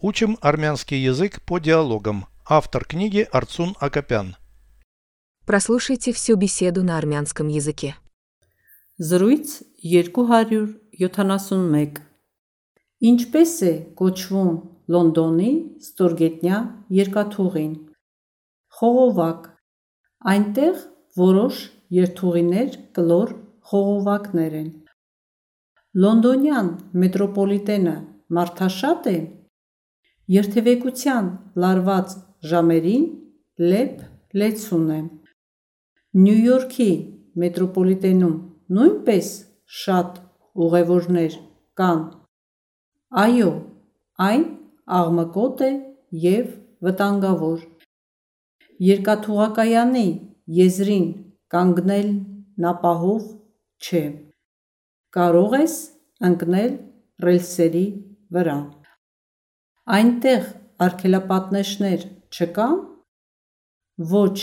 Учим армянский язык по диалогам. Автор книги Арцун Акопян. Прослушайте всю беседу на армянском языке. Զրույց 271 Ինչպես է կոչվում Լոնդոնի ստորգետնյա երկաթուղին։ Խողովակ։ Այնտեղ որոշ երթուղիներ կլոր խողովակներ են։ Լոնդոնյան մետրոպոլիտենը մարդաշատ է։ Երթևեկության լարված ժամերին լեփ լեցուն է։ Նյու Յորքի մետրոպոլիտենում նույնպես շատ ուղևորներ կան։ Այո, այն աղմկոտ է եւ վտանգավոր։ Երկաթուղակայանի եզրին կանգնելն ապահով չէ։ Կարող ես ընկնել ռելսերի վրա։ Այնտեղ արգելապատնեշներ չկան։ Ոչ,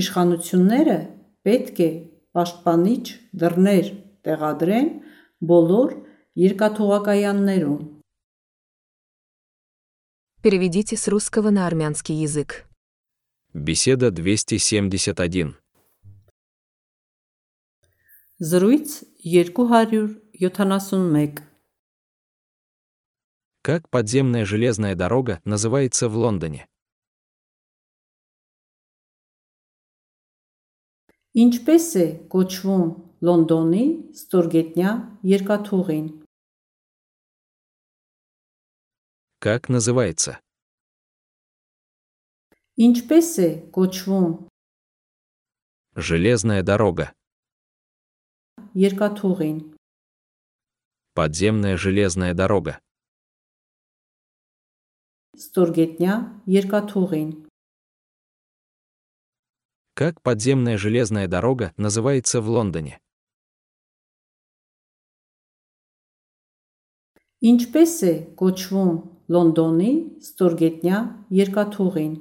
իշխանությունները պետք է պաշտպանիչ դռներ տեղադրեն բոլոր երկաթուղակայաններում։ Переведите с русского на армянский язык. Беседа 271. Զրույց 271 Как подземная железная дорога называется в Лондоне? Ինչպես է կոչվում Լոնդոնի ստորգետնյա երկաթուղին։ Как называется? Ինչպես է կոչվում Железная дорога. երկաթուղին։ Подземная железная дорога. Ստորգետնյա երկաթուղին։ Как подземная железная дорога называется в Лондоне? Ինչպես է կոչվում Լոնդոնի ստորգետնյա երկաթուղին։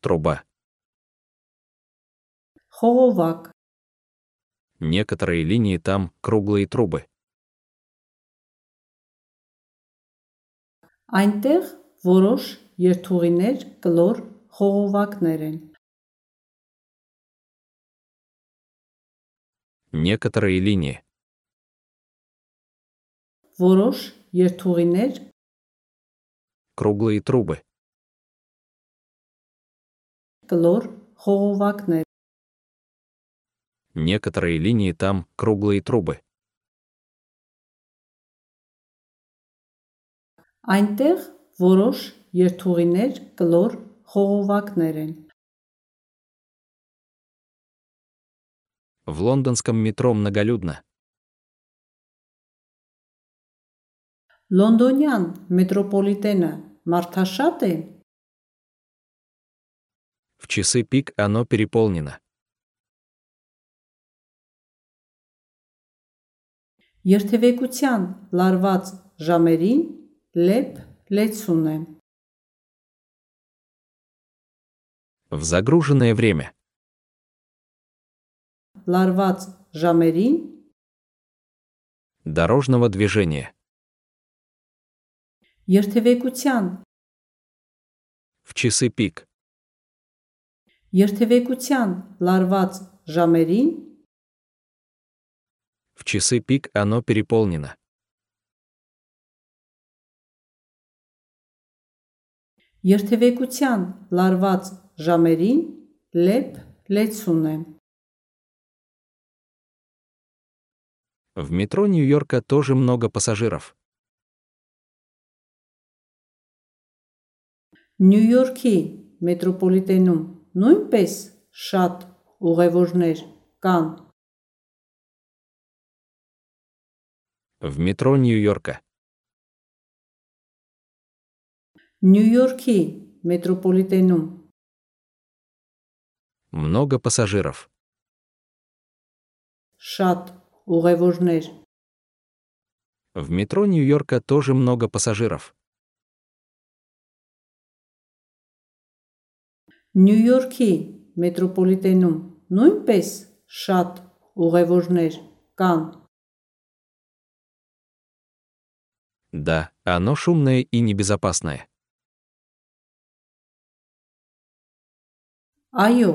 Труба. Խողովակ, Некоторые линии там круглые трубы. այնտեղ որոշ երթուղիներ կլոր խողովակներ են։ Некоторые линии. Որոշ երթուղիներ Круглые трубы. կլոր խողովակներ։ Некоторые линии там круглые трубы. Այնտեղ որոշ երթուղիներ կլոր խողովակներ են։ В лондонском метро многолюдно. Լոնդոնյան մետրոպոլիտենը մարդաշատ է։ В часы пик оно переполнено. Երթևեկության լարված ժամերին Леп лецуне. В загруженное время. Ларвац жамерин. Дорожного движения. Ертевекутян. В часы пик. Ертевекутян ларвац жамерин. В часы пик оно переполнено. երթևեկության լարված ժամերին լեփ լեցուն է։ В метро Нью-Йорка тоже много пассажиров. Նյու Յորքի մետրոպոլիտենում նույնպես շատ ուղևորներ կան։ В метро Нью-Йорка. Նյու Յորքի մետրոպոլիտենում Много пассажиров. շատ ուղևորներ В метро Нью-Йорка тоже много пассажиров. Նյու Յորքի մետրոպոլիտենում նույնպես շատ ուղևորներ կան։ Да, оно шумное и небезопасное. Այո,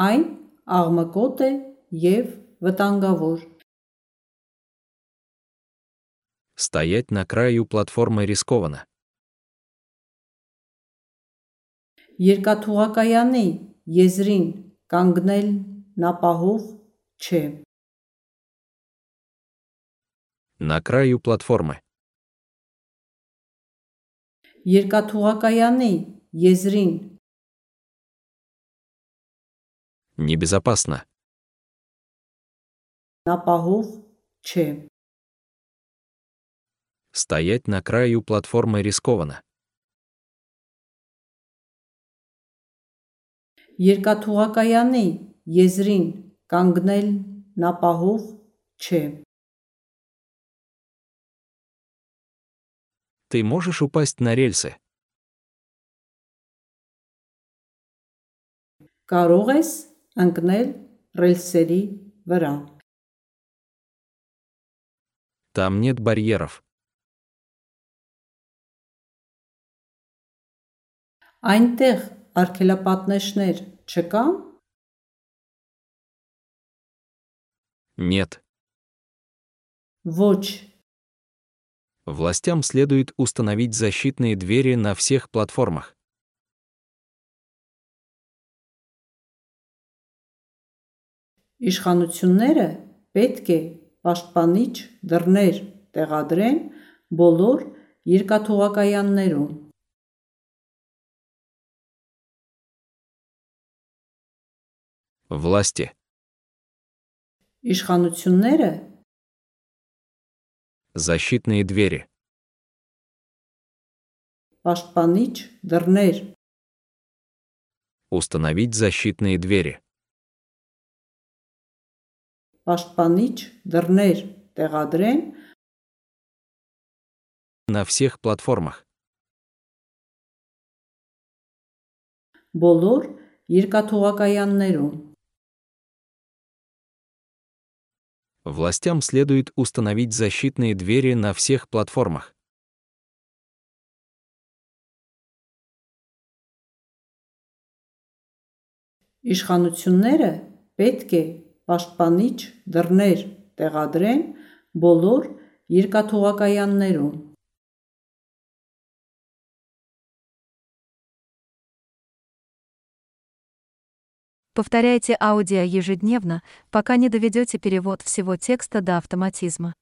այն աղմկոտ է եւ վտանգավոր։ Стоять на краю платформы рискованно. Երկաթուղակայանի եզրին կանգնել նապահով չէ։ На краю платформы. Երկաթուղակայանի եզրին Небезопасно. նապահով չէ։ Стоять на краю платформы рискованно. Երկաթուղակայանի եզրին կանգնել նապահով չէ։ Ты можешь упасть на рельсы. Կարող ես ընկնել ռելսերի վրա։ Там нет барьеров. Այնտեղ արգելապատնեշներ չկան։ Нет. Ոչ, Властям следует установить защитные двери на всех платформах. իշխանությունները պետք է պաշտպանիչ դռներ տեղադրեն բոլոր երկաթուղակայաններում։ Власти. Իշխանությունները Защитные двери. պաշտպանիչ դռներ Установить защитные двери. պաշտպանիչ դռներ տեղադրեն На всех платформах. բոլոր երկաթուղակայաններում։ Властям следует установить защитные двери на всех платформах. Իշխանությունները պետք է պաշտպանիչ դռներ տեղադրեն բոլոր երկաթուղակայաններում։ Повторяйте аудио ежедневно, пока не доведете перевод всего текста до автоматизма.